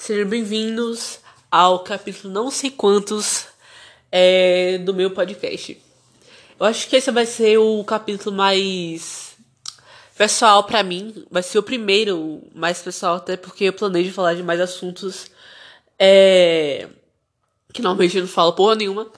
Sejam bem-vindos ao capítulo não sei quantos é, do meu podcast. Eu acho que esse vai ser o capítulo mais pessoal para mim. Vai ser o primeiro mais pessoal, até porque eu planejo falar de mais assuntos é, que normalmente eu não falo porra nenhuma.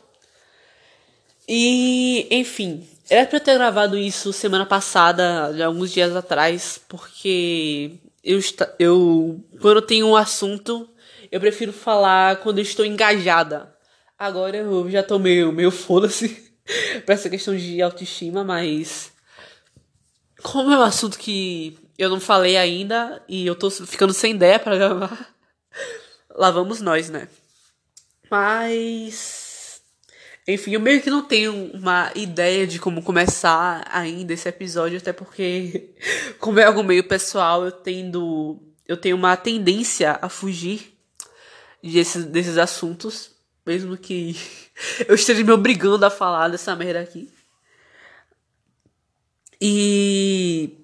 E, enfim, era pra eu ter gravado isso semana passada, alguns dias atrás, porque eu, eu quando eu tenho um assunto, eu prefiro falar quando eu estou engajada. Agora eu já tô meio, meio foda-se pra essa questão de autoestima, mas como é um assunto que eu não falei ainda e eu tô ficando sem ideia para gravar, lá vamos nós, né? Mas enfim, eu meio que não tenho uma ideia de como começar ainda esse episódio, até porque, como é algo meio pessoal, eu tendo. Eu tenho uma tendência a fugir desses, desses assuntos, mesmo que eu esteja me obrigando a falar dessa merda aqui. E.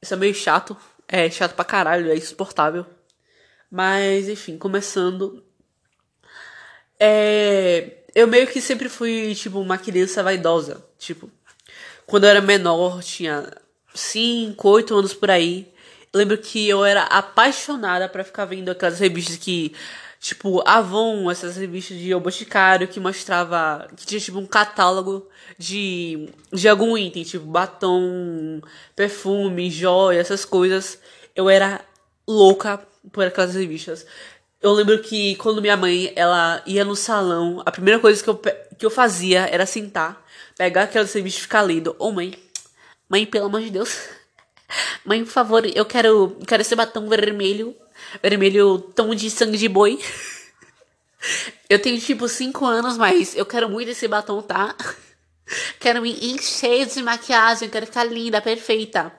Isso é meio chato. É chato pra caralho, é insuportável. Mas, enfim, começando. É eu meio que sempre fui, tipo, uma criança vaidosa. Tipo, quando eu era menor, tinha 5, 8 anos por aí. Eu lembro que eu era apaixonada para ficar vendo aquelas revistas que, tipo, Avon, essas revistas de O Boticário, que mostrava, que tinha, tipo, um catálogo de, de algum item, tipo, batom, perfume, joia, essas coisas. Eu era louca por aquelas revistas. Eu lembro que quando minha mãe, ela ia no salão, a primeira coisa que eu, que eu fazia era sentar, pegar aquela serviço e ficar lendo. Ô oh, mãe, mãe, pelo amor de Deus. Mãe, por favor, eu quero, quero esse batom vermelho. Vermelho tom de sangue de boi. Eu tenho tipo 5 anos, mas eu quero muito esse batom, tá? Quero me encher de maquiagem, quero ficar linda, perfeita.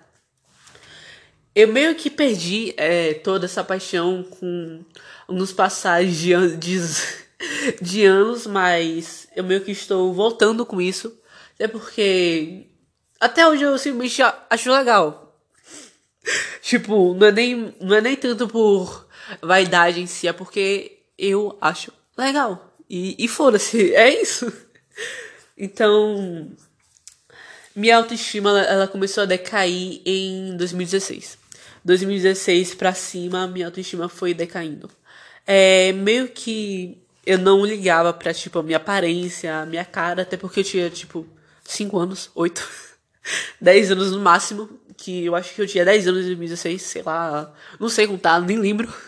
Eu meio que perdi é, toda essa paixão com nos passagens de, de, de anos, mas eu meio que estou voltando com isso. Até porque até hoje eu simplesmente acho legal. tipo, não é nem, não é nem tanto por vaidade em si, é porque eu acho legal. E, e foda-se, é isso. Então, minha autoestima ela, começou a decair em 2016. 2016 pra cima, minha autoestima foi decaindo. É, meio que eu não ligava pra, tipo, a minha aparência, a minha cara, até porque eu tinha, tipo, 5 anos, 8, 10 anos no máximo, que eu acho que eu tinha 10 anos em 2016, sei lá, não sei contar, nem lembro.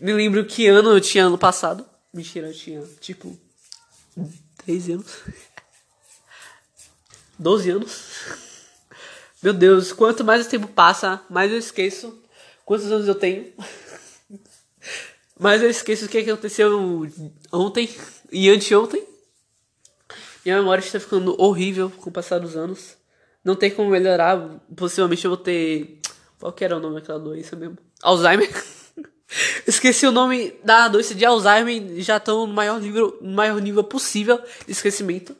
Nem lembro que ano eu tinha ano passado. Mentira, eu tinha, tipo, 13 anos. 12 anos. Meu Deus, quanto mais o tempo passa, mais eu esqueço quantos anos eu tenho. Mas eu esqueço o que aconteceu ontem e anteontem. Minha memória está ficando horrível com o passar dos anos. Não tem como melhorar. Possivelmente eu vou ter. Qual que era o nome daquela doença mesmo? Alzheimer. Esqueci o nome da doença de Alzheimer. Já estão no maior nível, no maior nível possível de esquecimento.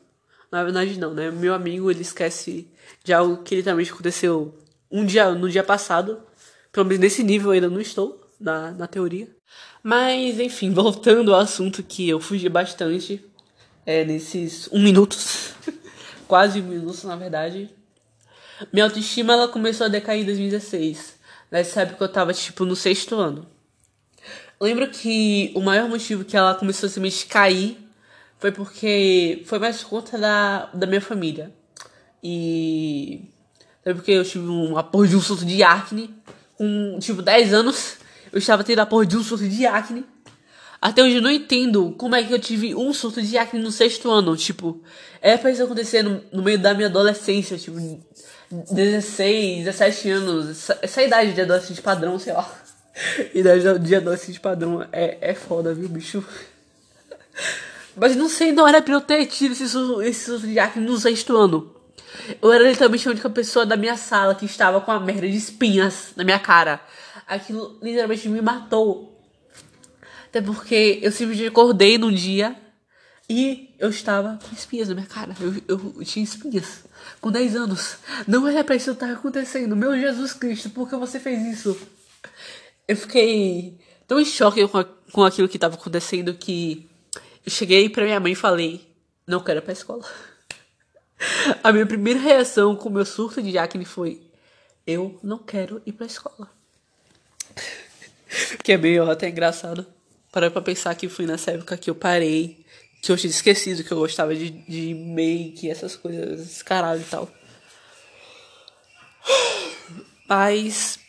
Na verdade, não, né? Meu amigo ele esquece de algo que literalmente aconteceu um dia, no dia passado. Pelo menos nesse nível eu ainda não estou na, na teoria. Mas, enfim, voltando ao assunto que eu fugi bastante é, nesses um minuto, quase um minuto na verdade. Minha autoestima ela começou a decair em 2016. Nessa época eu tava tipo no sexto ano. Lembro que o maior motivo que ela começou a se me cair foi porque foi mais conta da, da minha família. E. Foi porque eu tive uma porra de um surto de acne com tipo 10 anos. Eu estava tendo a porra de um surto de acne. Até hoje eu não entendo como é que eu tive um surto de acne no sexto ano. Tipo, é pra isso acontecer no, no meio da minha adolescência. Tipo, 16, 17 anos. Essa, essa idade de adolescente padrão, sei lá. idade de adolescente padrão é, é foda, viu, bicho? Mas não sei, não era pra eu ter tido esse esse surto de acne no sexto ano. Eu era literalmente a única pessoa da minha sala que estava com a merda de espinhas na minha cara aquilo literalmente me matou. Até porque eu simplesmente acordei num dia e eu estava com espinhas na minha cara. Eu, eu, tinha espinhas com 10 anos. Não era pra isso estar acontecendo. Meu Jesus Cristo, por que você fez isso? Eu fiquei tão em choque com, a, com aquilo que estava acontecendo que eu cheguei pra minha mãe e falei: Não quero ir pra escola. A minha primeira reação com o meu surto de acne foi: Eu não quero ir pra escola. que é meio até engraçado. Parar pra pensar que foi nessa época que eu parei, que eu tinha esquecido que eu gostava de, de make, essas coisas, caralho e tal. Mas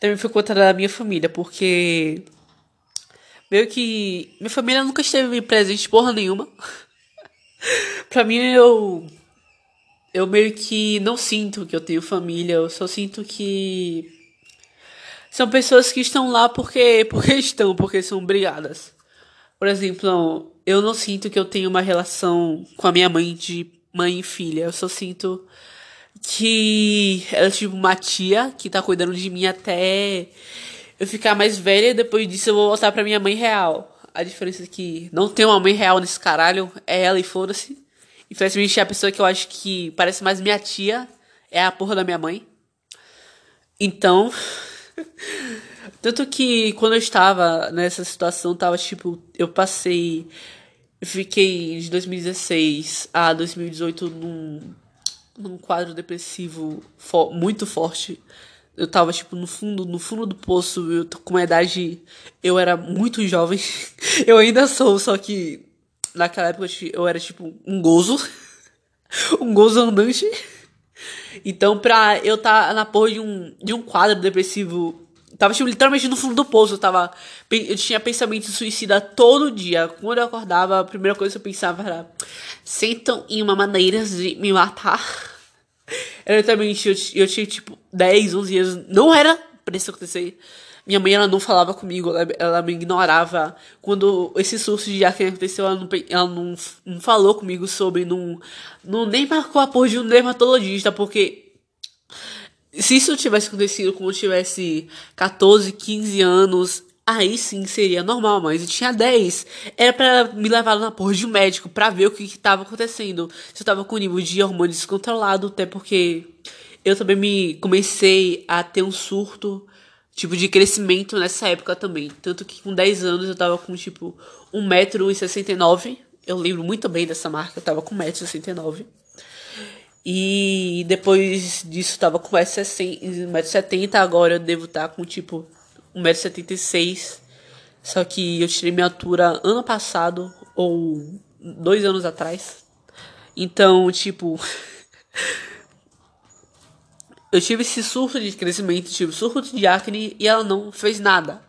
também foi contra da minha família, porque meio que minha família nunca esteve presente porra nenhuma. pra mim eu eu meio que não sinto que eu tenho família, eu só sinto que são pessoas que estão lá porque porque estão, porque são obrigadas. Por exemplo, eu não sinto que eu tenho uma relação com a minha mãe de mãe e filha, eu só sinto que ela é tipo uma tia que tá cuidando de mim até eu ficar mais velha depois disso eu vou voltar pra minha mãe real. A diferença é que não tem uma mãe real nesse caralho, é ela e foda-se. Infelizmente a pessoa que eu acho que parece mais minha tia é a porra da minha mãe. Então. Tanto que quando eu estava nessa situação, tava tipo. Eu passei. Fiquei de 2016 a 2018 num num quadro depressivo fo muito forte. Eu tava, tipo, no fundo, no fundo do poço, eu com uma idade. Eu era muito jovem. eu ainda sou, só que naquela época eu era, tipo, um gozo. um gozo andante. Então, pra eu estar tá na porra de um, de um quadro depressivo Tava, tipo, literalmente no fundo do poço. Eu tava. Eu tinha pensamento suicida todo dia. Quando eu acordava, a primeira coisa que eu pensava era. Sentam em uma maneira de me matar. Era literalmente, eu, eu tinha tipo 10, 11 anos. Não era pra isso acontecer. Minha mãe, ela não falava comigo, ela, ela me ignorava. Quando esse surto de acne aconteceu, ela, não, ela não, não falou comigo sobre, não, não nem marcou a porra de um dermatologista, porque se isso tivesse acontecido quando eu tivesse 14, 15 anos, aí sim seria normal, mas eu tinha 10. Era para me levar na porra de um médico para ver o que, que tava acontecendo. Se eu tava com nível de hormônio descontrolado, até porque eu também me comecei a ter um surto tipo de crescimento nessa época também. Tanto que com 10 anos eu tava com tipo 1,69m. Eu lembro muito bem dessa marca, eu tava com 1,69m. E depois disso tava com 1,70m, agora eu devo estar tá com tipo 1,76m. Só que eu tirei minha altura ano passado, ou dois anos atrás. Então, tipo. eu tive esse surto de crescimento, tive surto de acne e ela não fez nada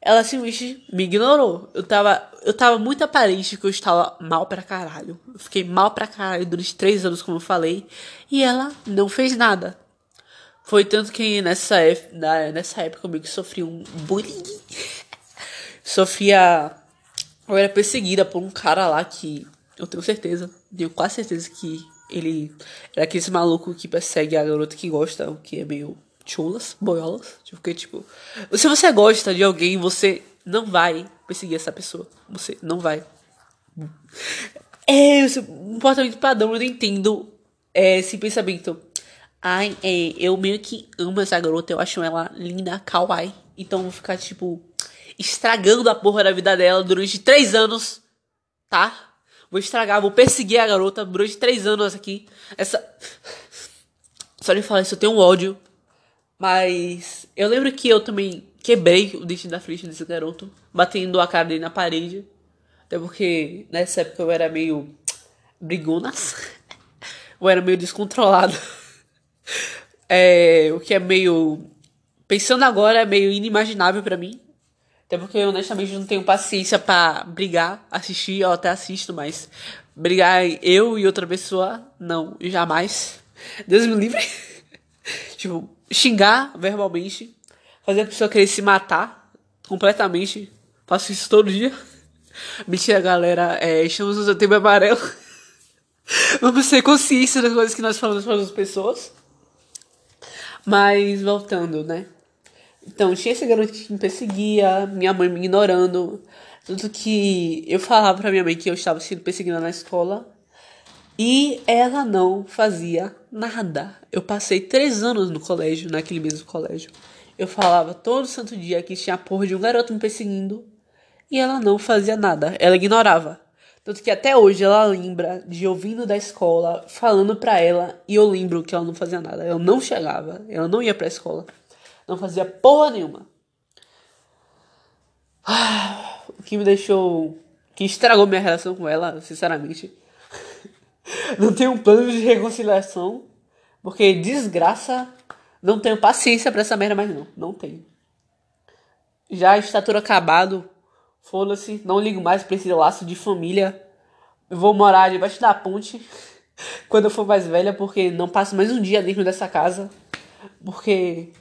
ela simplesmente me ignorou. Eu tava, eu tava muito aparente que eu estava mal pra caralho. Eu fiquei mal pra caralho durante três anos, como eu falei, e ela não fez nada. Foi tanto que nessa, nessa época que sofri um bullying. Sofria. Eu era perseguida por um cara lá que eu tenho certeza, tenho quase certeza que ele era aquele maluco que persegue a garota que gosta, o que é meio chulas, boiolas. Porque, tipo, se você gosta de alguém, você não vai perseguir essa pessoa. Você não vai. É, esse comportamento padrão, eu não entendo é, esse pensamento. Ai, é, eu meio que amo essa garota, eu acho ela linda, kawaii. Então vou ficar, tipo, estragando a porra da vida dela durante três anos, tá? Vou estragar, vou perseguir a garota durante três anos aqui. Essa. Só de falar isso, eu tenho um ódio mas eu lembro que eu também quebrei o dente da frente desse garoto, batendo a cara dele na parede. Até porque nessa época eu era meio brigunas. eu era meio descontrolado. É, o que é meio. Pensando agora é meio inimaginável para mim. Até porque eu honestamente não tenho paciência para brigar, assistir, eu até assisto, mas brigar eu e outra pessoa, não, jamais. Deus me livre. tipo, xingar verbalmente, fazer a pessoa querer se matar completamente. Faço isso todo dia. Mentira, galera. É, estamos no setembro amarelo. Vamos ter consciência das coisas que nós falamos para as pessoas. Mas voltando, né? Então, tinha esse garoto que me perseguia, minha mãe me ignorando. Tanto que eu falava pra minha mãe que eu estava sendo perseguida na escola. E ela não fazia nada. Eu passei três anos no colégio, naquele mesmo colégio. Eu falava todo santo dia que tinha a porra de um garoto me perseguindo e ela não fazia nada, ela ignorava. Tanto que até hoje ela lembra de eu vindo da escola, falando pra ela, e eu lembro que ela não fazia nada. Eu não chegava, ela não ia pra escola, não fazia porra nenhuma. O que me deixou. que estragou minha relação com ela, sinceramente. Não tenho um plano de reconciliação, porque desgraça. Não tenho paciência pra essa merda mais não. Não tenho. Já está tudo acabado. Foda-se, não ligo mais pra esse laço de família. Eu vou morar debaixo da ponte quando eu for mais velha, porque não passo mais um dia dentro dessa casa. Porque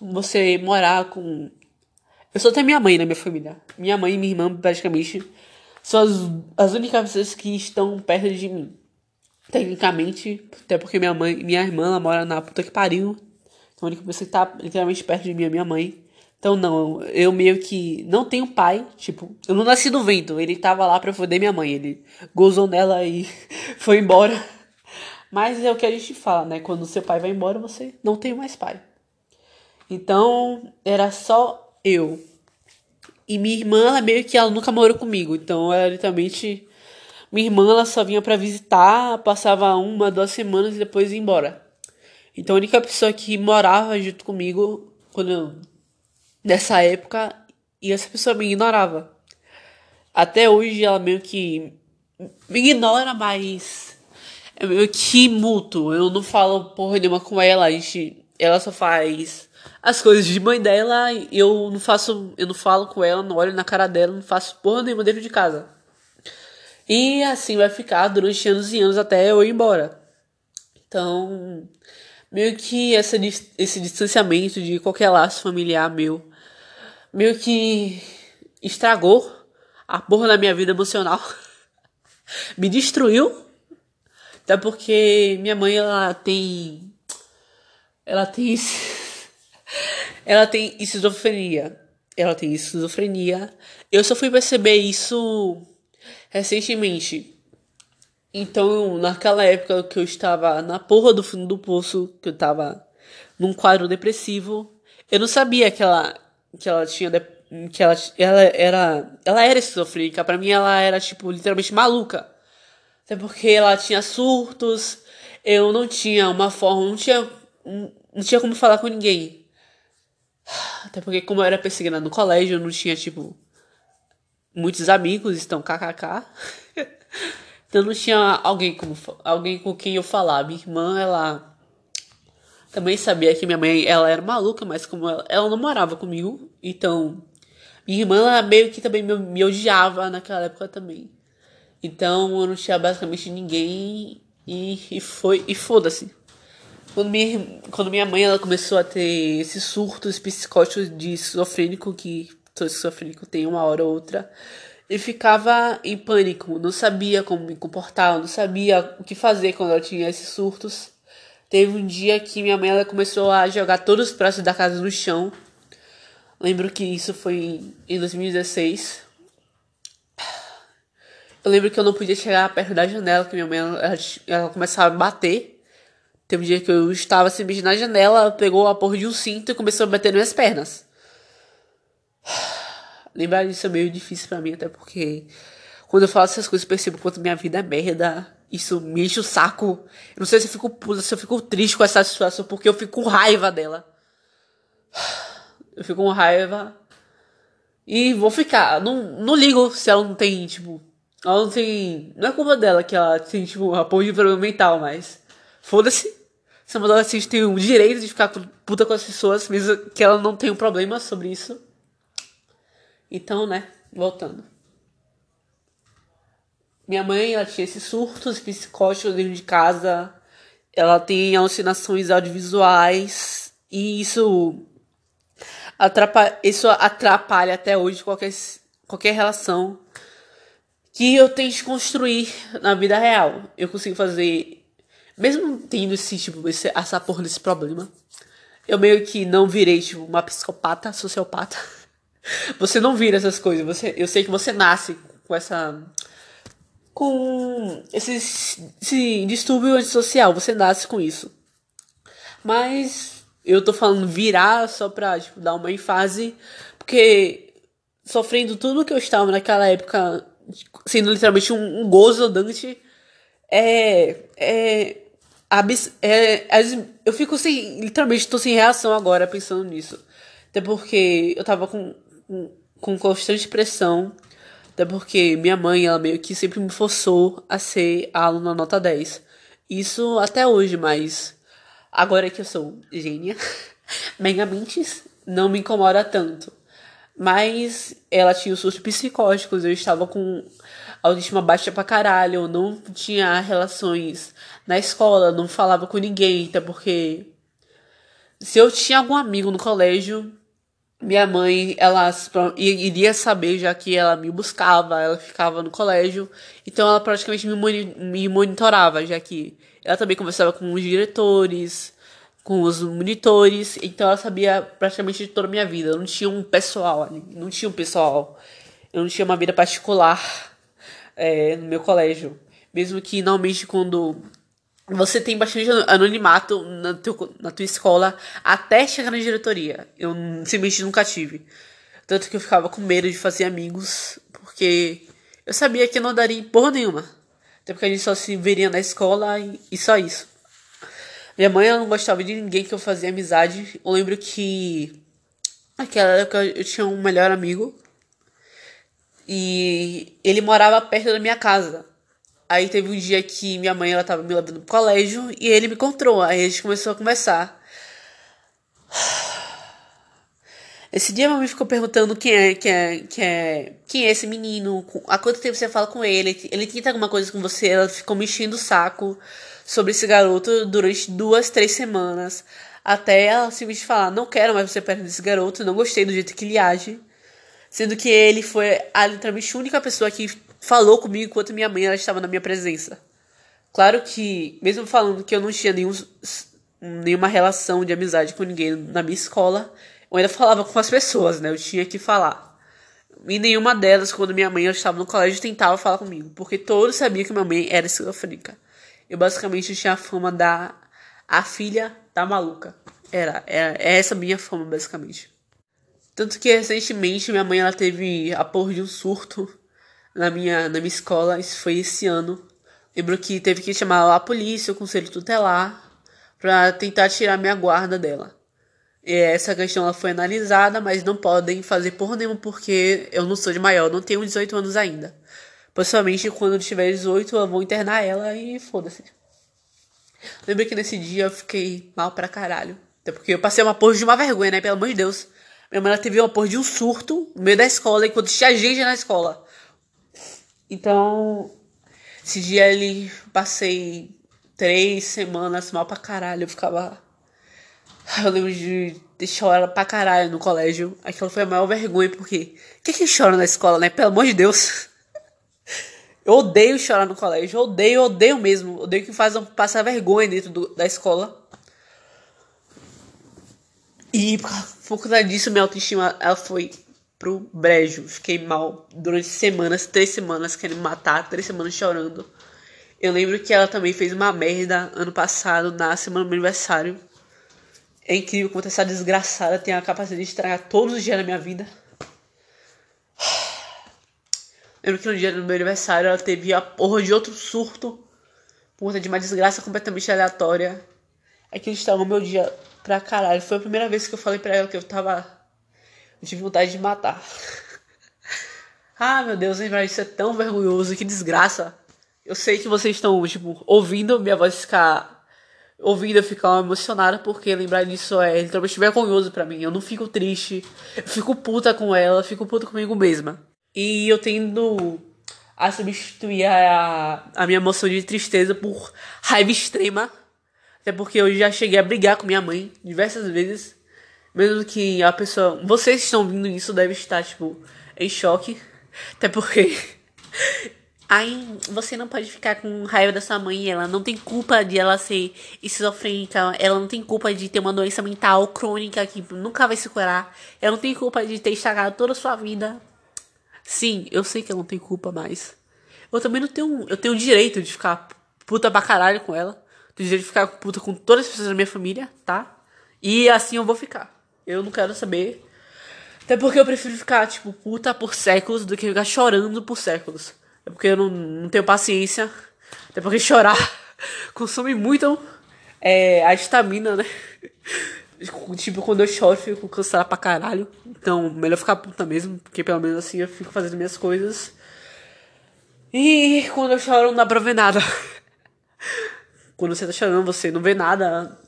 você morar com. Eu só tenho minha mãe na minha família. Minha mãe e minha irmã, praticamente, são as, as únicas pessoas que estão perto de mim. Tecnicamente, até porque minha mãe, minha irmã, ela mora na puta que pariu. Então a única pessoa que tá literalmente perto de mim é minha mãe. Então, não, eu meio que não tenho pai. Tipo, eu não nasci do vento. Ele tava lá pra foder minha mãe. Ele gozou nela e foi embora. Mas é o que a gente fala, né? Quando seu pai vai embora, você não tem mais pai. Então, era só eu. E minha irmã, ela meio que ela nunca morou comigo. Então, era literalmente. Minha irmã, ela só vinha para visitar, passava uma, duas semanas e depois ia embora. Então, a única pessoa que morava junto comigo, quando eu nessa época e essa pessoa me ignorava. Até hoje ela meio que me ignora, mas é meio que mútuo. Eu não falo porra nenhuma com ela, a gente, ela só faz as coisas de mãe dela, eu não faço, eu não falo com ela, não olho na cara dela, não faço porra nenhuma dentro de casa. E assim vai ficar durante anos e anos até eu ir embora. Então, meio que essa, esse distanciamento de qualquer laço familiar meu meio que estragou a porra da minha vida emocional. Me destruiu. Até porque minha mãe, ela tem. Ela tem. Ela tem esquizofrenia. Ela tem esquizofrenia. Eu só fui perceber isso recentemente. Então, naquela época que eu estava na porra do fundo do poço, que eu estava num quadro depressivo, eu não sabia que ela que ela tinha que ela, ela era ela era esquizofrênica para mim ela era tipo literalmente maluca até porque ela tinha surtos eu não tinha uma forma não tinha não tinha como falar com ninguém até porque como eu era perseguida no colégio eu não tinha tipo muitos amigos então kkk então não tinha alguém como alguém com quem eu falar minha irmã ela também sabia que minha mãe, ela era maluca, mas como ela, ela não morava comigo, então minha irmã ela meio que também me, me odiava naquela época também. Então eu não tinha basicamente ninguém e, e foi e foda-se. Quando minha, quando minha mãe ela começou a ter esses surtos psicóticos de esquizofrênico, que todo esquizofrênico tem uma hora ou outra, eu ficava em pânico, não sabia como me comportar, não sabia o que fazer quando eu tinha esses surtos. Teve um dia que minha mãe ela começou a jogar todos os pratos da casa no chão. Lembro que isso foi em 2016. Eu lembro que eu não podia chegar perto da janela, que minha mãe ela, ela começava a bater. Teve um dia que eu estava assim na janela, ela pegou a porra de um cinto e começou a bater nas minhas pernas. Lembrar disso é meio difícil para mim, até porque quando eu falo essas coisas eu percebo quanto minha vida é merda isso me enche o saco. Eu não sei se eu fico puta, se eu fico triste com essa situação, porque eu fico com raiva dela. Eu fico com raiva. E vou ficar. Não, não ligo se ela não tem, tipo. Ela não tem. Não é culpa dela que ela tem, tipo, apoio de problema mental, mas. Foda-se. Essa adolescente tem o direito de ficar puta com as pessoas, mesmo que ela não tenha um problema sobre isso. Então, né, voltando. Minha mãe, ela tinha esses surtos psicóticos dentro de casa. Ela tem alucinações audiovisuais. E isso atrapalha, isso atrapalha até hoje qualquer, qualquer relação que eu tente construir na vida real. Eu consigo fazer, mesmo tendo esse tipo, esse, essa porra desse problema, eu meio que não virei tipo uma psicopata, sociopata. Você não vira essas coisas. Você, eu sei que você nasce com essa com esse, esse distúrbio antissocial, você nasce com isso. Mas eu tô falando virar só pra, tipo, dar uma ênfase, porque sofrendo tudo que eu estava naquela época, sendo literalmente um, um gozo Dante, é, é, abs, é, eu fico sem, literalmente tô sem reação agora pensando nisso. Até porque eu tava com, com, com constante pressão, até porque minha mãe, ela meio que sempre me forçou a ser aluna nota 10. Isso até hoje, mas agora que eu sou gênia, megamente não me incomoda tanto. Mas ela tinha os surtos psicóticos, eu estava com autoestima baixa pra caralho, eu não tinha relações na escola, não falava com ninguém, até porque se eu tinha algum amigo no colégio, minha mãe, ela iria saber, já que ela me buscava, ela ficava no colégio, então ela praticamente me monitorava, já que ela também conversava com os diretores, com os monitores, então ela sabia praticamente de toda a minha vida. Eu não tinha um pessoal ali, não tinha um pessoal, eu não tinha uma vida particular é, no meu colégio. Mesmo que normalmente quando você tem bastante anonimato na, teu, na tua escola até chegar na diretoria. Eu simplesmente nunca tive. Tanto que eu ficava com medo de fazer amigos, porque eu sabia que não daria porra nenhuma. Até porque a gente só se veria na escola e, e só isso. Minha mãe não gostava de ninguém que eu fazia amizade. Eu lembro que naquela época eu tinha um melhor amigo. E ele morava perto da minha casa. Aí teve um dia que minha mãe ela tava me levando pro colégio e ele me encontrou. Aí a gente começou a conversar. Esse dia a mamãe ficou perguntando quem é, quem é, quem é, quem é esse menino, há quanto tempo você fala com ele, ele tenta alguma coisa com você, ela ficou me enchendo o saco sobre esse garoto durante duas, três semanas. Até ela simplesmente falar, não quero mais você perto desse garoto, não gostei do jeito que ele age. Sendo que ele foi a literalmente a única pessoa que falou comigo enquanto minha mãe ela estava na minha presença. Claro que, mesmo falando que eu não tinha nenhum, nenhuma relação de amizade com ninguém na minha escola, eu ainda falava com as pessoas, né? Eu tinha que falar. E nenhuma delas, quando minha mãe estava no colégio, tentava falar comigo, porque todos sabiam que minha mãe era esquizofrênica. Eu basicamente tinha a fama da a filha da maluca. Era, era essa minha fama, basicamente. Tanto que recentemente minha mãe ela teve a porra de um surto na minha, na minha escola, isso foi esse ano. Lembro que teve que chamar a polícia, o conselho tutelar, para tentar tirar minha guarda dela. E essa questão ela foi analisada, mas não podem fazer por nenhum porque eu não sou de maior, não tenho 18 anos ainda. Possivelmente quando tiver 18 eu vou internar ela e foda-se. Lembro que nesse dia eu fiquei mal pra caralho. Até porque eu passei uma porra de uma vergonha, né? Pelo amor de Deus. Minha mãe teve uma porra de um surto no meio da escola enquanto tinha gente na escola. Então, esse dia ele passei três semanas mal pra caralho. Eu ficava. Eu lembro de, de chorar pra caralho no colégio. Aquilo foi a maior vergonha, porque. Quem que chora na escola, né? Pelo amor de Deus. Eu odeio chorar no colégio. Eu odeio, odeio mesmo. Odeio que fazem passar vergonha dentro do, da escola. E por causa disso, minha autoestima ela foi pro brejo. Fiquei mal durante semanas, três semanas querendo matar, três semanas chorando. Eu lembro que ela também fez uma merda ano passado, na semana do meu aniversário. É incrível como essa desgraçada tem a capacidade de estragar todos os dias da minha vida. Lembro que no dia do meu aniversário ela teve a porra de outro surto. Por conta de uma desgraça completamente aleatória. Aquilo estragou meu dia pra caralho. Foi a primeira vez que eu falei pra ela que eu tava tive vontade de matar. ah, meu Deus, lembrar isso é tão vergonhoso, que desgraça. Eu sei que vocês estão, tipo, ouvindo minha voz ficar. Ouvindo eu ficar emocionada, porque lembrar disso é literalmente vergonhoso para mim. Eu não fico triste, eu fico puta com ela, fico puta comigo mesma. E eu tendo a substituir a, a minha emoção de tristeza por raiva extrema. Até porque eu já cheguei a brigar com minha mãe diversas vezes. Mesmo que a pessoa. Vocês que estão vindo isso deve estar, tipo, em choque. Até porque. Aí você não pode ficar com raiva da sua mãe. Ela não tem culpa de ela ser esquizofrênica. Ela não tem culpa de ter uma doença mental crônica que nunca vai se curar. Ela não tem culpa de ter estragado toda a sua vida. Sim, eu sei que ela não tem culpa mais. Eu também não tenho. Eu tenho o direito de ficar puta pra caralho com ela. Tenho direito de ficar puta com todas as pessoas da minha família, tá? E assim eu vou ficar. Eu não quero saber. Até porque eu prefiro ficar, tipo, puta por séculos do que ficar chorando por séculos. É porque eu não, não tenho paciência. Até porque chorar consome muito é, a estamina, né? Tipo, quando eu choro, eu fico cansado pra caralho. Então, melhor ficar puta mesmo, porque pelo menos assim eu fico fazendo minhas coisas. E quando eu choro, não dá pra ver nada. quando você tá chorando, você não vê nada.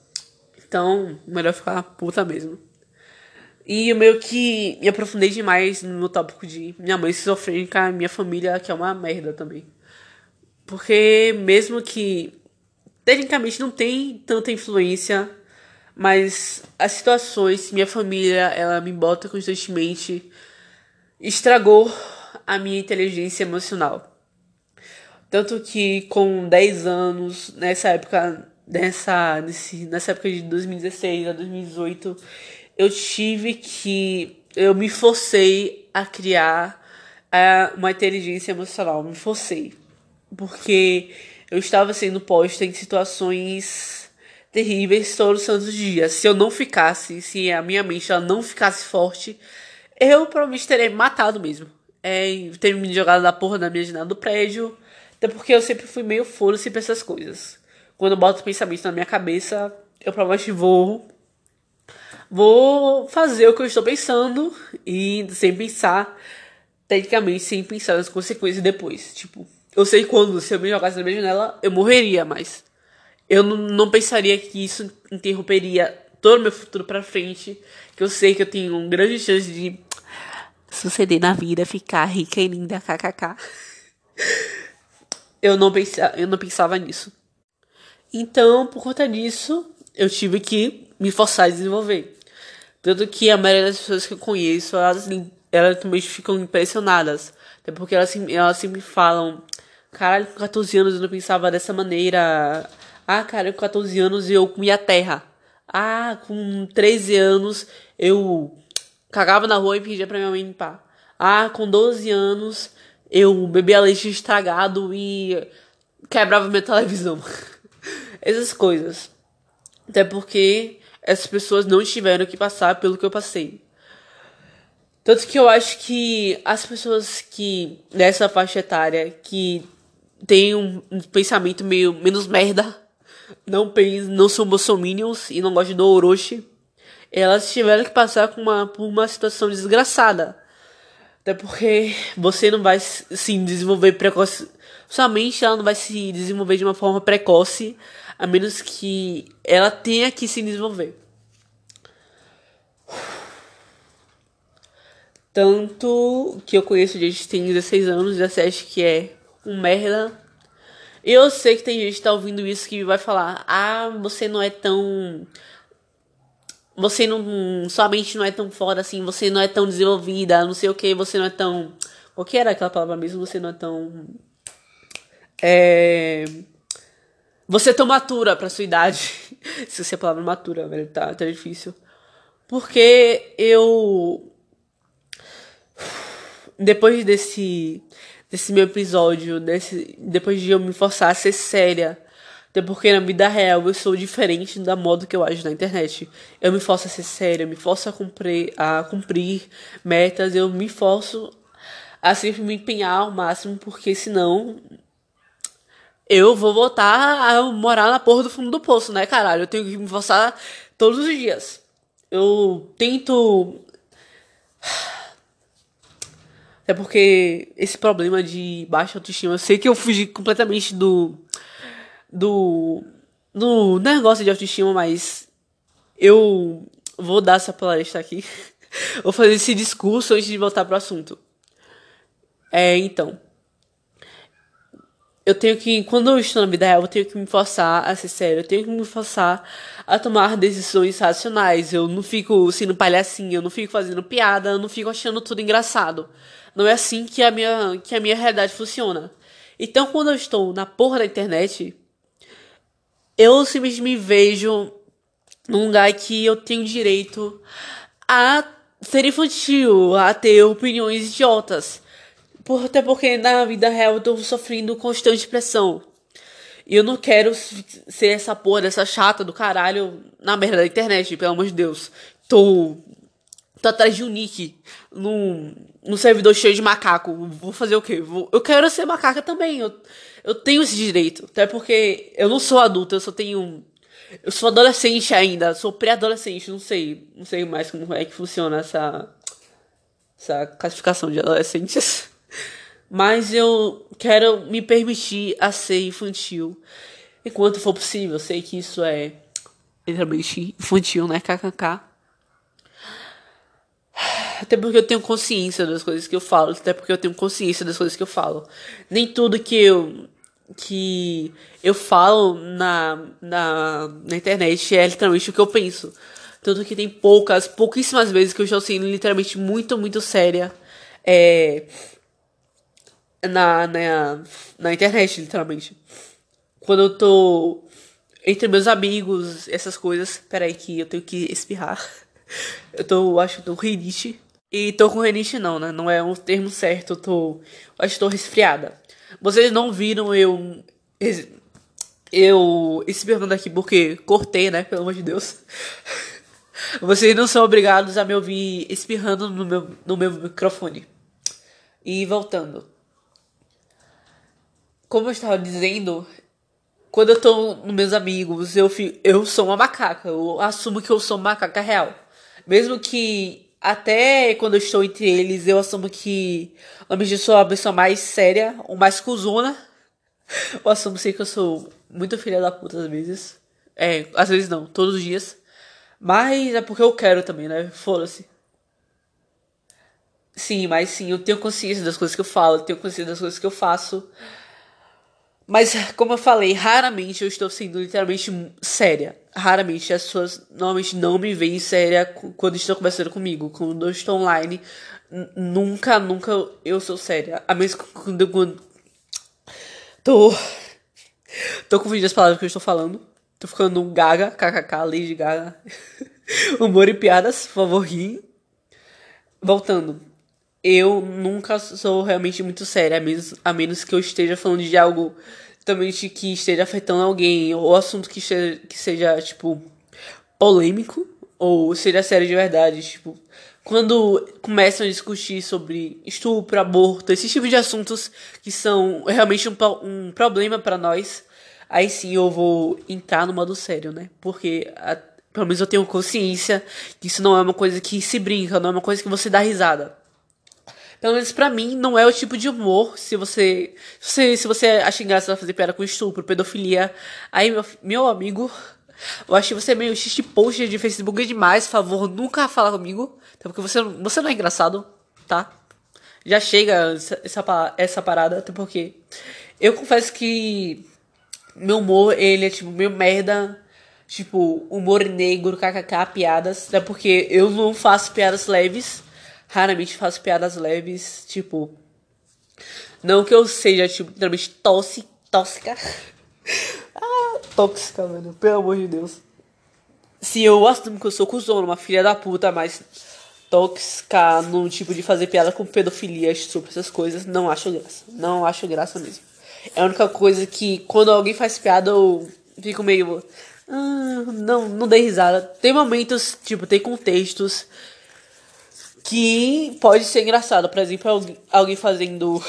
Então, melhor ficar puta mesmo. E eu meio que me aprofundei demais no tópico de minha mãe se sofrendo com a minha família, que é uma merda também. Porque mesmo que tecnicamente não tem tanta influência, mas as situações, minha família, ela me bota constantemente, estragou a minha inteligência emocional. Tanto que com 10 anos, nessa época, nessa, nesse, nessa época de 2016 a 2018, eu tive que. Eu me forcei a criar uh, uma inteligência emocional. Me forcei. Porque eu estava sendo posta em situações terríveis todos os santos dias. Se eu não ficasse, se a minha mente ela não ficasse forte, eu provavelmente teria matado mesmo. É, ter me jogado da porra da minha janela do prédio. Até porque eu sempre fui meio foda-se pra essas coisas. Quando eu boto pensamentos na minha cabeça, eu provavelmente vou. Vou fazer o que eu estou pensando e sem pensar, tecnicamente, sem pensar nas consequências depois. Tipo, eu sei quando, se eu me jogasse na minha janela, eu morreria, mas eu não, não pensaria que isso interromperia todo o meu futuro pra frente. Que eu sei que eu tenho uma grande chance de suceder na vida, ficar rica e linda, kkk. eu não pensava, eu não pensava nisso. Então, por conta disso, eu tive que me forçar a desenvolver. Tanto que a maioria das pessoas que eu conheço, elas, elas também ficam impressionadas. Até porque elas, elas sempre falam, Caralho, com 14 anos eu não pensava dessa maneira. Ah, cara, com 14 anos eu comia terra. Ah, com 13 anos eu cagava na rua e pedia pra minha mãe limpar. Ah, com 12 anos eu bebia leite estragado e quebrava minha televisão. Essas coisas. Até porque essas pessoas não tiveram que passar pelo que eu passei. Tanto que eu acho que as pessoas que nessa faixa etária que tem um, pensamento meio menos merda, não, não são bolsominions e não gostam do Orochi, elas tiveram que passar uma, por uma situação desgraçada. Até porque você não vai se desenvolver precoce. Sua mente ela não vai se desenvolver de uma forma precoce, a menos que ela tenha que se desenvolver. Tanto que eu conheço gente que tem 16 anos, 17 que é um merda. Eu sei que tem gente que tá ouvindo isso que vai falar: "Ah, você não é tão você não sua mente não é tão foda assim, você não é tão desenvolvida, não sei o que, você não é tão qual que era aquela palavra mesmo, você não é tão é você é tão matura pra sua idade. Se você é palavra matura, velho, tá, tá difícil. Porque eu depois desse desse meu episódio, desse, depois de eu me forçar a ser séria. Até porque na vida real eu sou diferente da modo que eu ajo na internet. Eu me forço a ser séria, eu me forço a cumprir, a cumprir metas, eu me forço a sempre me empenhar ao máximo, porque senão eu vou voltar a morar na porra do fundo do poço, né, caralho? Eu tenho que me forçar todos os dias. Eu tento é porque esse problema de baixa autoestima, eu sei que eu fugi completamente do. Do. do negócio de autoestima, mas eu vou dar essa palestra aqui. vou fazer esse discurso antes de voltar pro assunto. É, então. Eu tenho que, quando eu estou na vida real, eu tenho que me forçar a ser sério, eu tenho que me forçar a tomar decisões racionais. Eu não fico sendo palhacinha, eu não fico fazendo piada, eu não fico achando tudo engraçado. Não é assim que a minha, que a minha realidade funciona. Então, quando eu estou na porra da internet, eu simplesmente me vejo num lugar que eu tenho direito a ser infantil, a ter opiniões idiotas. Por, até porque na vida real eu tô sofrendo constante pressão. E eu não quero ser essa porra dessa chata do caralho na merda da internet, pelo amor de Deus. Tô. Tô atrás de um nick num, num servidor cheio de macaco. Vou fazer o quê? Vou, eu quero ser macaca também. Eu, eu tenho esse direito. Até porque eu não sou adulto, eu só tenho. Eu sou adolescente ainda, sou pré-adolescente, não sei. Não sei mais como é que funciona essa. Essa classificação de adolescentes. Mas eu quero me permitir a ser infantil enquanto for possível. Eu sei que isso é literalmente infantil, né? KKK. Até porque eu tenho consciência das coisas que eu falo. Até porque eu tenho consciência das coisas que eu falo. Nem tudo que eu que eu falo na, na, na internet é literalmente o que eu penso. Tanto que tem poucas, pouquíssimas vezes que eu estou sendo literalmente muito, muito séria. É, na, na, na internet, literalmente. Quando eu tô entre meus amigos, essas coisas. Peraí que eu tenho que espirrar. Eu tô, acho que tô rinite. E tô com rinite não, né? Não é um termo certo, eu tô. Acho que tô resfriada. Vocês não viram eu. Eu espirrando aqui porque cortei, né? Pelo amor de Deus. Vocês não são obrigados a me ouvir espirrando no meu, no meu microfone. E voltando como eu estava dizendo, quando eu tô com meus amigos, eu, fico, eu sou uma macaca. Eu assumo que eu sou uma macaca real. Mesmo que até quando eu estou entre eles, eu assumo que eu sou a pessoa mais séria, ou mais cuzona. Eu assumo sim que eu sou muito filha da puta às vezes. É, às vezes não, todos os dias. Mas é porque eu quero também, né? Foda-se. Sim, mas sim, eu tenho consciência das coisas que eu falo, eu tenho consciência das coisas que eu faço. Mas, como eu falei, raramente eu estou sendo literalmente séria. Raramente as pessoas normalmente não me veem séria quando estão conversando comigo. Quando eu estou online, nunca, nunca eu sou séria. A mesma quando eu. Tô. Tô confundindo as palavras que eu estou falando. Tô ficando um gaga, kkk, Lady Gaga. Humor e piadas, por favor, ri. Voltando eu nunca sou realmente muito séria, a menos, a menos que eu esteja falando de algo também que esteja afetando alguém, ou assunto que, esteja, que seja, tipo, polêmico, ou seja sério de verdade, tipo, quando começam a discutir sobre estupro, aborto, esses tipos de assuntos que são realmente um, um problema para nós, aí sim eu vou entrar no modo sério, né? Porque a, pelo menos eu tenho consciência que isso não é uma coisa que se brinca, não é uma coisa que você dá risada. Pelo menos pra mim, não é o tipo de humor. Se você. Se, se você acha engraçado fazer piada com estupro, pedofilia. Aí, meu, meu amigo. Eu que você é meio xixi post de Facebook demais. Favor, nunca fala comigo. Até porque você, você não é engraçado, tá? Já chega essa, essa, essa parada. Até porque. Eu confesso que. Meu humor, ele é tipo meio merda. Tipo, humor negro, kkk, piadas. Até porque eu não faço piadas leves. Raramente faço piadas leves, tipo. Não que eu seja, tipo, literalmente tóxica. Tóxica. ah, tóxica, mano. Pelo amor de Deus. Sim, eu assumo que eu sou cuzona, uma filha da puta, mas tóxica no tipo de fazer piada com pedofilia, sobre essas coisas, não acho graça. Não acho graça mesmo. É a única coisa que quando alguém faz piada eu fico meio. Ah, não, não dei risada. Tem momentos, tipo, tem contextos que pode ser engraçado. Por exemplo, alguém fazendo.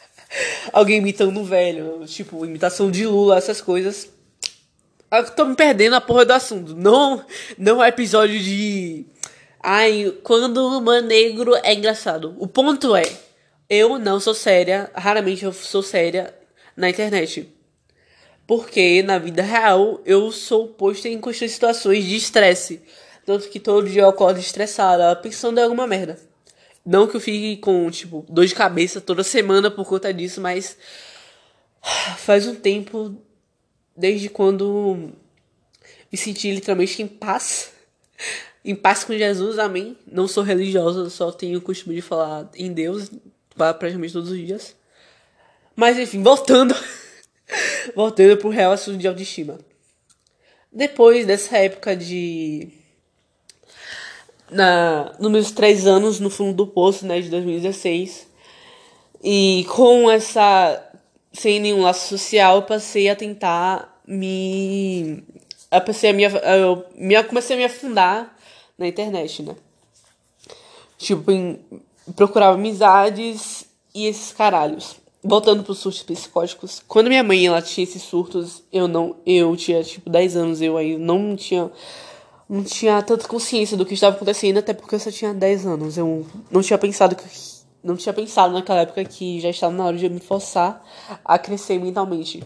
alguém imitando um velho, tipo, imitação de Lula, essas coisas. Eu ah, tô me perdendo a porra do assunto. Não, não é episódio de. Ai, quando o negro é engraçado. O ponto é, eu não sou séria, raramente eu sou séria na internet. Porque na vida real eu sou posto em constantes situações de estresse. Tanto que todo dia eu acordo estressada, pensando em alguma merda. Não que eu fique com, tipo, dor de cabeça toda semana por conta disso, mas faz um tempo desde quando me senti literalmente em paz. Em paz com Jesus, amém. Não sou religiosa, só tenho o costume de falar em Deus praticamente todos os dias. Mas enfim, voltando. voltando pro real assunto de autoestima. Depois dessa época de na, nos meus três anos no fundo do poço, né, de 2016. E com essa sem nenhum laço social, eu passei a tentar me. Eu passei a me. Eu me, comecei a me afundar na internet, né? Tipo, em, procurava amizades e esses caralhos. Voltando pros surtos psicóticos, quando minha mãe ela tinha esses surtos, eu não, eu tinha tipo 10 anos, eu aí não tinha não tinha tanta consciência do que estava acontecendo, até porque eu só tinha 10 anos. Eu não tinha pensado que não tinha pensado naquela época que já estava na hora de me forçar a crescer mentalmente.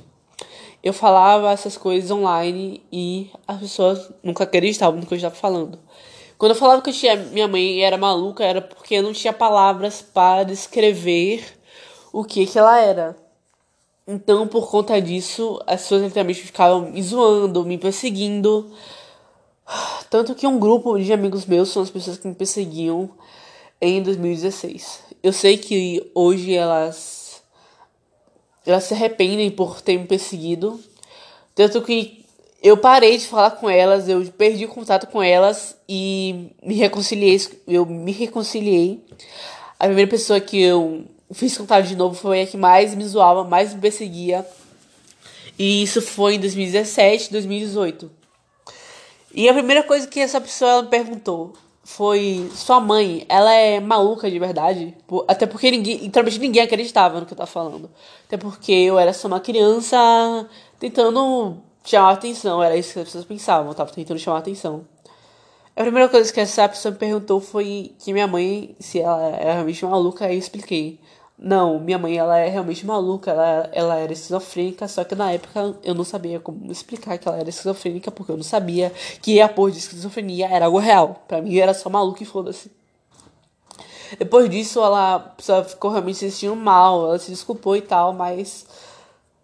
Eu falava essas coisas online e as pessoas nunca acreditavam no que eu estava falando. Quando eu falava que eu tinha, minha mãe era maluca, era porque eu não tinha palavras para descrever o que que ela era. Então, por conta disso, as pessoas literalmente ficavam me zoando, me perseguindo. Tanto que um grupo de amigos meus são as pessoas que me perseguiam em 2016. Eu sei que hoje elas elas se arrependem por ter me perseguido. Tanto que eu parei de falar com elas, eu perdi o contato com elas e me reconciliei, eu me reconciliei. A primeira pessoa que eu fiz contato de novo foi a que mais me zoava, mais me perseguia. E isso foi em 2017, 2018. E a primeira coisa que essa pessoa me perguntou foi: Sua mãe, ela é maluca de verdade? Até porque ninguém, literalmente ninguém acreditava no que eu tava falando. Até porque eu era só uma criança tentando chamar atenção, era isso que as pessoas pensavam, eu tava tentando chamar atenção. A primeira coisa que essa pessoa me perguntou foi que minha mãe, se ela era realmente maluca, aí eu expliquei. Não, minha mãe, ela é realmente maluca, ela, ela era esquizofrênica, só que na época eu não sabia como explicar que ela era esquizofrênica, porque eu não sabia que a porra de esquizofrenia era algo real. Pra mim era só maluca e foda-se. Depois disso, ela ficou realmente se sentindo mal, ela se desculpou e tal, mas.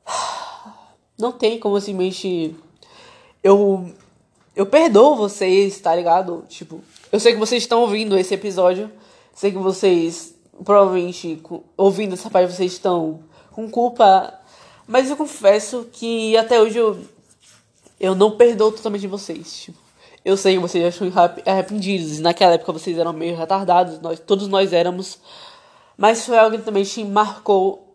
Não tem como simplesmente. Eu. Eu perdoo vocês, tá ligado? Tipo, eu sei que vocês estão ouvindo esse episódio, sei que vocês provavelmente ouvindo essa parte vocês estão com culpa, mas eu confesso que até hoje eu, eu não perdoo totalmente vocês. Tipo, eu sei que vocês já estão arrependidos, e naquela época vocês eram meio retardados, nós, todos nós éramos, mas foi algo que também te marcou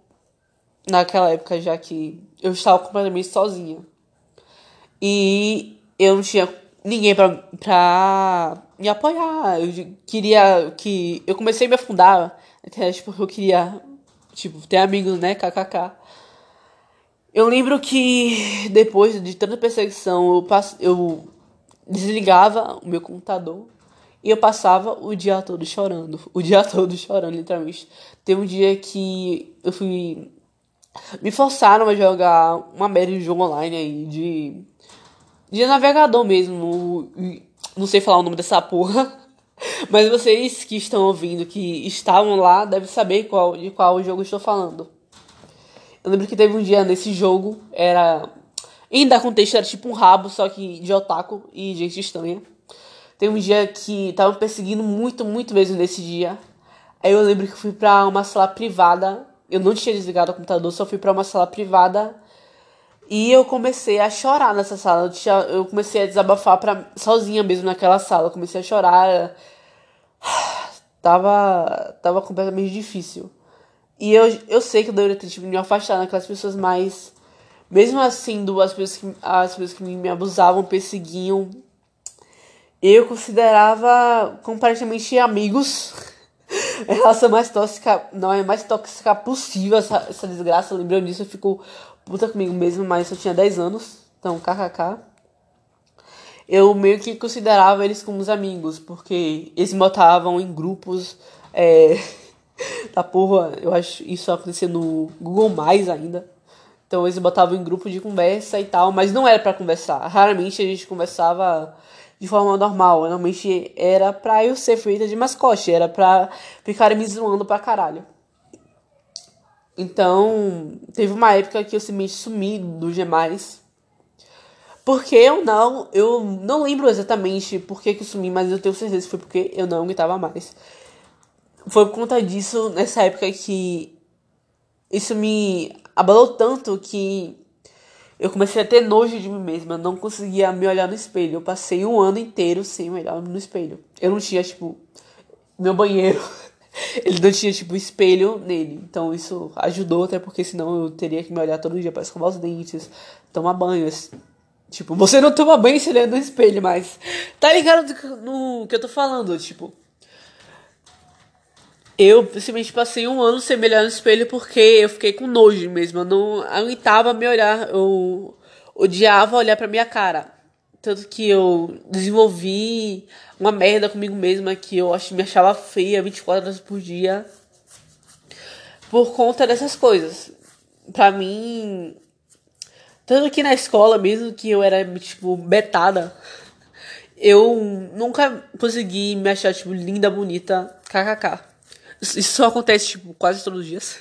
naquela época, já que eu estava completamente sozinha. E eu não tinha ninguém pra, pra me apoiar. Eu queria que. Eu comecei a me afundar até, tipo, eu queria, tipo, ter amigos, né? KKK. Eu lembro que depois de tanta perseguição, eu, pass... eu desligava o meu computador e eu passava o dia todo chorando. O dia todo chorando, literalmente. Teve um dia que eu fui. Me forçaram a jogar uma merda de jogo online aí, de. de navegador mesmo. Não sei falar o nome dessa porra. Mas vocês que estão ouvindo, que estavam lá, devem saber qual, de qual jogo estou falando. Eu lembro que teve um dia nesse jogo, era. Ainda contexto era tipo um rabo, só que de otaku e gente estranha. Teve um dia que tava perseguindo muito, muito mesmo nesse dia. Aí eu lembro que fui pra uma sala privada. Eu não tinha desligado o computador, só fui pra uma sala privada. E eu comecei a chorar nessa sala. Eu, comecei a desabafar pra, sozinha mesmo naquela sala. Eu comecei a chorar tava, tava completamente difícil. E eu, eu sei que eu deveria ter tipo, me afastado daquelas pessoas, mas mesmo assim, as pessoas que, as pessoas que me abusavam, perseguiam, eu considerava completamente amigos. a relação mais tóxica, não é mais tóxica possível essa, essa desgraça. Lembrando disso, eu fico puta comigo mesmo, mas eu tinha 10 anos, então kkk eu meio que considerava eles como os amigos, porque eles botavam em grupos. É, da porra, eu acho isso acontecia no Google Mais ainda. Então eles botavam em grupo de conversa e tal, mas não era para conversar. Raramente a gente conversava de forma normal. Normalmente era pra eu ser feita de mascote, era pra ficarem me zoando pra caralho. Então, teve uma época que eu simplesmente sumi do G+, porque eu não, eu não lembro exatamente por que, que eu sumi, mas eu tenho certeza que foi porque eu não aguentava mais. Foi por conta disso, nessa época que isso me abalou tanto que eu comecei a ter nojo de mim mesma. Eu não conseguia me olhar no espelho. Eu passei um ano inteiro sem me olhar no espelho. Eu não tinha, tipo, meu banheiro. ele não tinha, tipo, espelho nele. Então isso ajudou, até porque senão eu teria que me olhar todo dia para escovar os dentes, tomar banho. Tipo, você não toma banho se olhando no espelho, mas. Tá ligado no que eu tô falando? Tipo. Eu simplesmente passei um ano sem me olhar no espelho porque eu fiquei com nojo mesmo. Eu não aguentava me olhar. Eu odiava olhar pra minha cara. Tanto que eu desenvolvi uma merda comigo mesma que eu me achava feia 24 horas por dia. Por conta dessas coisas. Pra mim. Tanto que na escola, mesmo que eu era, tipo, betada, eu nunca consegui me achar, tipo, linda, bonita, kkk. Isso só acontece, tipo, quase todos os dias.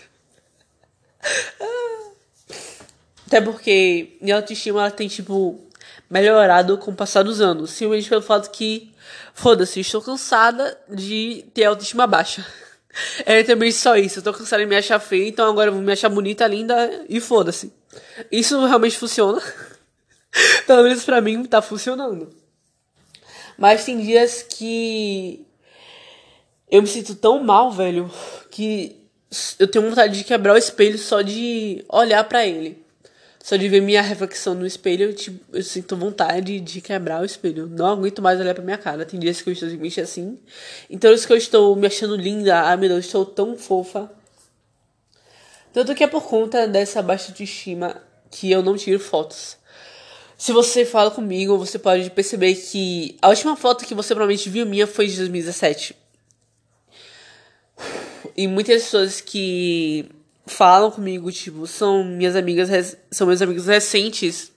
Até porque minha autoestima ela tem, tipo, melhorado com o passar dos anos. Simplesmente pelo fato que, foda-se, estou cansada de ter autoestima baixa. É também só isso. Eu tô cansada de me achar feia, então agora eu vou me achar bonita, linda e foda-se. Isso realmente funciona. Pelo menos pra mim tá funcionando. Mas tem dias que eu me sinto tão mal, velho, que eu tenho vontade de quebrar o espelho só de olhar para ele. Só de ver minha reflexão no espelho, eu, eu sinto vontade de quebrar o espelho. Não aguento mais olhar pra minha cara. Tem dias que eu estou me assim. Então, isso que eu estou me achando linda, ah, meu Deus, estou tão fofa. Tanto que é por conta dessa baixa autoestima que eu não tiro fotos. Se você fala comigo, você pode perceber que a última foto que você provavelmente viu minha foi de 2017. E muitas pessoas que falam comigo, tipo, são minhas amigas, são meus amigos recentes.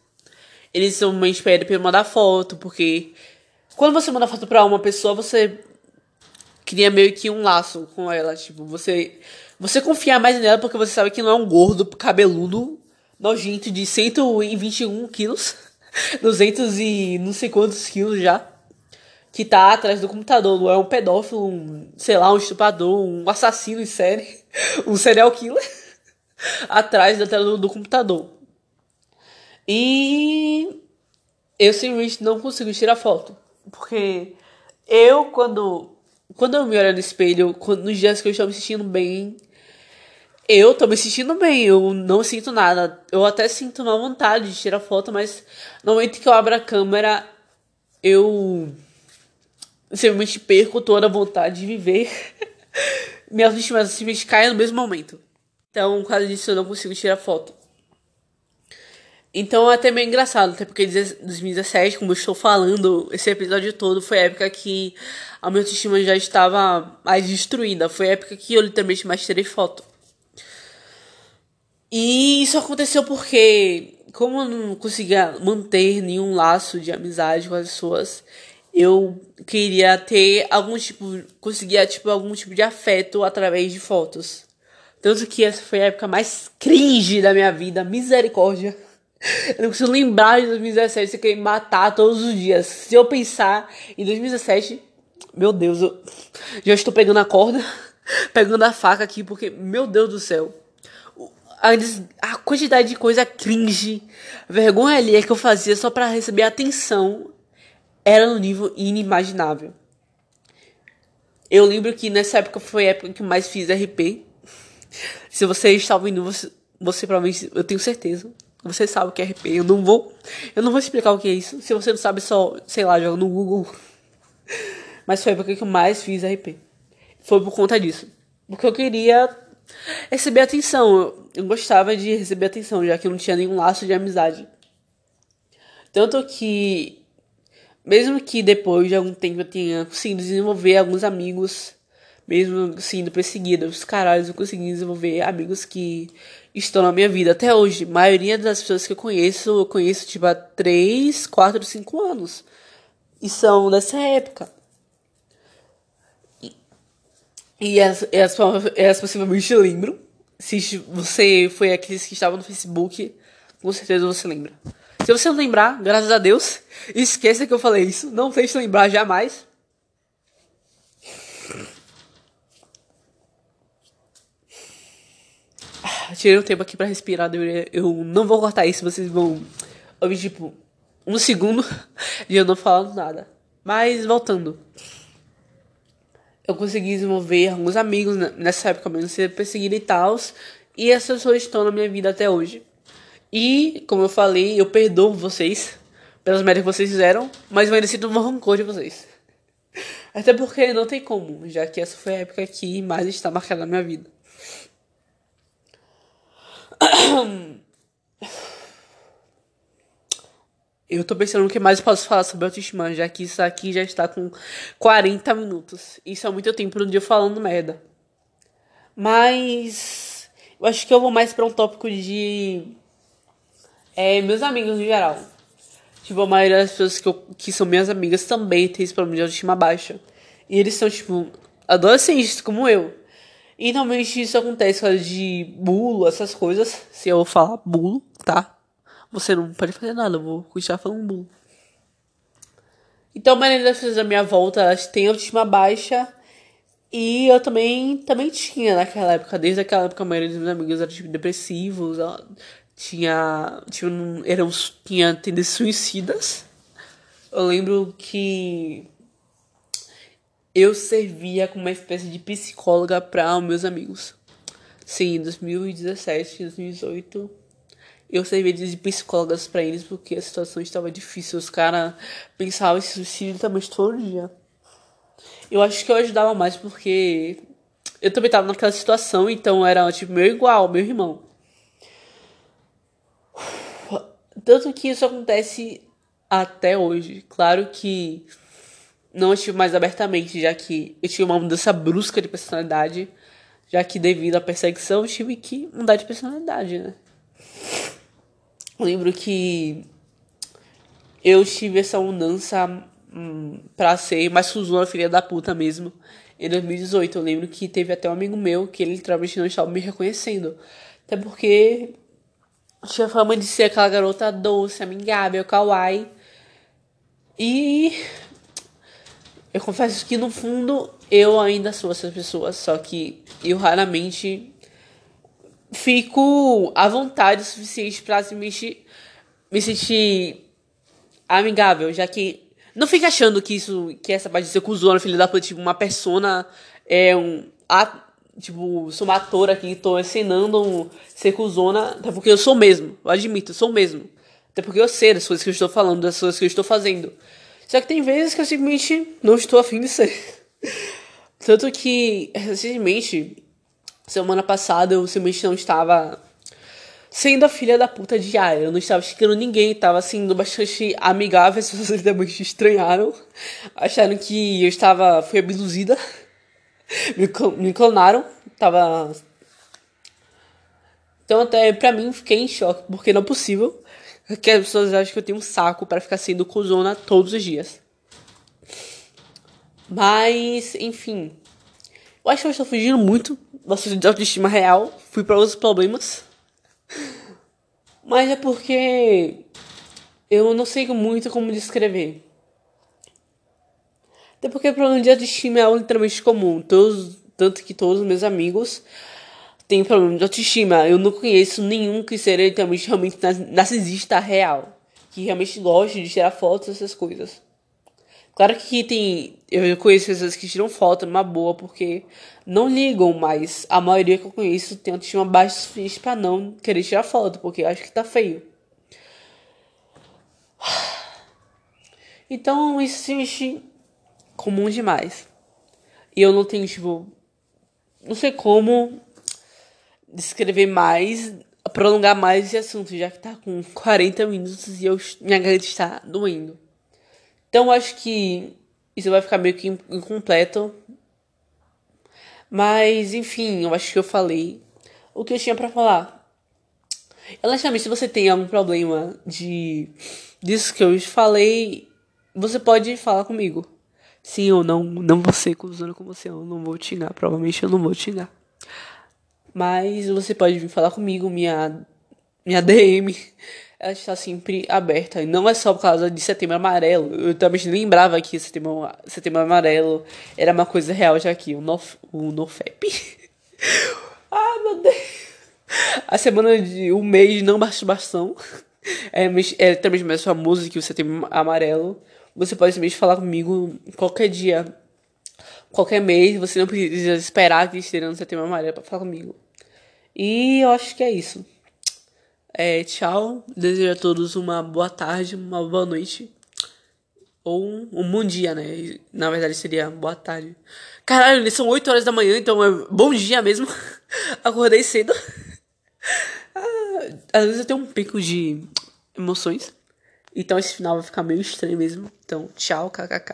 Eles são espera pra eu mandar foto, porque quando você manda foto pra uma pessoa, você cria meio que um laço com ela, tipo, você você confia mais nela porque você sabe que não é um gordo cabeludo nojento de 121 quilos, 200 e não sei quantos quilos já que tá atrás do computador, não é um pedófilo, um, sei lá, um estuprador, um assassino em série, um serial killer atrás da tela do, do, computador. E eu simplesmente não consigo tirar foto, porque eu quando quando eu me olho no espelho, quando, nos dias que eu estou me sentindo bem, eu tô me sentindo bem, eu não sinto nada. Eu até sinto uma vontade de tirar foto, mas no momento que eu abro a câmera, eu simplesmente perco toda a vontade de viver. Minha autoestima simplesmente cai no mesmo momento. Então, por causa disso, eu não consigo tirar foto. Então é até meio engraçado, até porque 2017, como eu estou falando, esse episódio todo foi a época que a minha autoestima já estava mais destruída. Foi a época que eu literalmente mais tirei foto. E isso aconteceu porque, como eu não conseguia manter nenhum laço de amizade com as pessoas, eu queria ter algum tipo, conseguia tipo algum tipo de afeto através de fotos. Tanto que essa foi a época mais cringe da minha vida, misericórdia. Eu não consigo lembrar de 2017, você querer matar todos os dias. Se eu pensar em 2017, meu Deus, eu já estou pegando a corda, pegando a faca aqui, porque, meu Deus do céu. A, a quantidade de coisa cringe, vergonha ali é que eu fazia só para receber atenção era no nível inimaginável. Eu lembro que nessa época foi a época que mais fiz RP. Se você está ouvindo, você, você provavelmente, eu tenho certeza, você sabe o que é RP. Eu não vou, eu não vou explicar o que é isso. Se você não sabe, só, sei lá, joga no Google. Mas foi a época que eu mais fiz RP. Foi por conta disso. Porque eu queria receber atenção. Eu, eu gostava de receber atenção, já que eu não tinha nenhum laço de amizade. Tanto que mesmo que depois de algum tempo eu tenha conseguido desenvolver alguns amigos, mesmo sendo perseguida, os caralhos eu consegui desenvolver amigos que estão na minha vida até hoje. A maioria das pessoas que eu conheço, eu conheço tipo há 3, 4, 5 anos. E são dessa época. E, e as, as, as possivelmente lembram. Se você foi aqueles que estavam no Facebook, com certeza você lembra. Se você não lembrar, graças a Deus, esqueça que eu falei isso. Não deixe lembrar jamais. Tirei um tempo aqui para respirar. Eu não vou cortar isso. Vocês vão ouvir tipo um segundo de eu não falando nada. Mas voltando. eu consegui desenvolver alguns amigos nessa época mesmo, ser perseguido e tal. E essas pessoas estão na minha vida até hoje. E, como eu falei, eu perdoo vocês pelas merdas que vocês fizeram, mas eu ainda sinto um rancor de vocês. Até porque não tem como, já que essa foi a época que mais está marcada na minha vida. Eu tô pensando o que mais posso falar sobre autoestima, já que isso aqui já está com 40 minutos. Isso é muito tempo no dia falando merda. Mas eu acho que eu vou mais para um tópico de é, meus amigos em geral. Tipo, a maioria das pessoas que, eu, que são minhas amigas também tem esse problema de autoestima baixa. E eles são, tipo, adolescentes como eu. E normalmente isso acontece por de bulo, essas coisas. Se eu falar bulo, tá? Você não pode fazer nada, eu vou continuar falando bulo. Então, a maioria das pessoas da minha volta, elas têm autoestima baixa. E eu também, também tinha naquela época. Desde aquela época, a maioria dos meus amigos eram, tipo, depressivos. Tinha, tinha, eram, tinha tendências suicidas. Eu lembro que eu servia como uma espécie de psicóloga para meus amigos. Sim, em 2017, 2018 eu servia de psicólogas para eles porque a situação estava difícil. Os caras pensavam em suicídio também todo dia. Eu acho que eu ajudava mais porque eu também estava naquela situação, então era tipo meu igual, meu irmão. Tanto que isso acontece até hoje. Claro que não estive mais abertamente, já que eu tive uma mudança brusca de personalidade, já que devido à perseguição eu tive que mudar de personalidade, né? lembro que eu tive essa mudança hum, pra ser mais fusona filha da puta mesmo. Em 2018, eu lembro que teve até um amigo meu que ele literalmente não estava me reconhecendo. Até porque tinha fama de ser aquela garota doce, amigável, kawaii. E eu confesso que no fundo eu ainda sou essa pessoa, só que eu raramente fico à vontade o suficiente pra se mexer, me sentir amigável, já que não fique achando que isso, que essa parte de ser cuzona, filho da puta, tipo, uma persona, é um, a, tipo, sou uma atora aqui, tô ensinando um, ser cuzona, até porque eu sou mesmo, eu admito, eu sou mesmo. Até porque eu sei das coisas que eu estou falando, das coisas que eu estou fazendo. Só que tem vezes que eu simplesmente não estou afim de ser. Tanto que, recentemente, Semana passada eu simplesmente não estava sendo a filha da puta diária. Eu não estava xingando ninguém, estava sendo bastante amigável. As pessoas também estranharam. Acharam que eu estava. fui abduzida. Me, me clonaram. Tava. Então, até pra mim, fiquei em choque, porque não é possível que as pessoas acham que eu tenho um saco para ficar sendo cozona todos os dias. Mas, enfim. Eu acho que eu estou fugindo muito de autoestima real. Fui para outros problemas. Mas é porque eu não sei muito como descrever. Até porque o problema de autoestima é algo literalmente comum. Todos, tanto que todos os meus amigos têm problema de autoestima. Eu não conheço nenhum que seja literalmente realmente narcisista real. Que realmente goste de tirar fotos, essas coisas. Claro que tem. Eu conheço pessoas que tiram foto numa boa porque não ligam, mas a maioria que eu conheço tem autoestima baixa suficiente pra não querer tirar foto, porque acho que tá feio. Então isso se comum demais. E eu não tenho, tipo. Não sei como descrever mais, prolongar mais esse assunto, já que tá com 40 minutos e eu, minha garganta está doendo. Então acho que isso vai ficar meio que incompleto. Mas, enfim, eu acho que eu falei o que eu tinha para falar. Honestamente, se você tem algum problema de disso que eu falei, você pode falar comigo. Sim ou não, não vou ser cuzona com você, eu não vou te xingar, provavelmente eu não vou te xingar. Mas você pode vir falar comigo, minha minha DM ela está sempre aberta. E não é só por causa de setembro amarelo. Eu também lembrava que setembro, setembro amarelo era uma coisa real já aqui. O, Nof, o NoFap. ah, meu Deus. A semana de um mês de não masturbação. É, é também mais famoso que o setembro amarelo. Você pode simplesmente falar comigo qualquer dia Qualquer mês, você não precisa esperar que esteja no setembro amarelo pra falar comigo. E eu acho que é isso. É, tchau. Desejo a todos uma boa tarde, uma boa noite. Ou um, um bom dia, né? Na verdade seria boa tarde. Caralho, são 8 horas da manhã, então é bom dia mesmo. Acordei cedo. ah, às vezes eu tenho um pico de emoções. Então esse final vai ficar meio estranho mesmo. Então, tchau, kkk.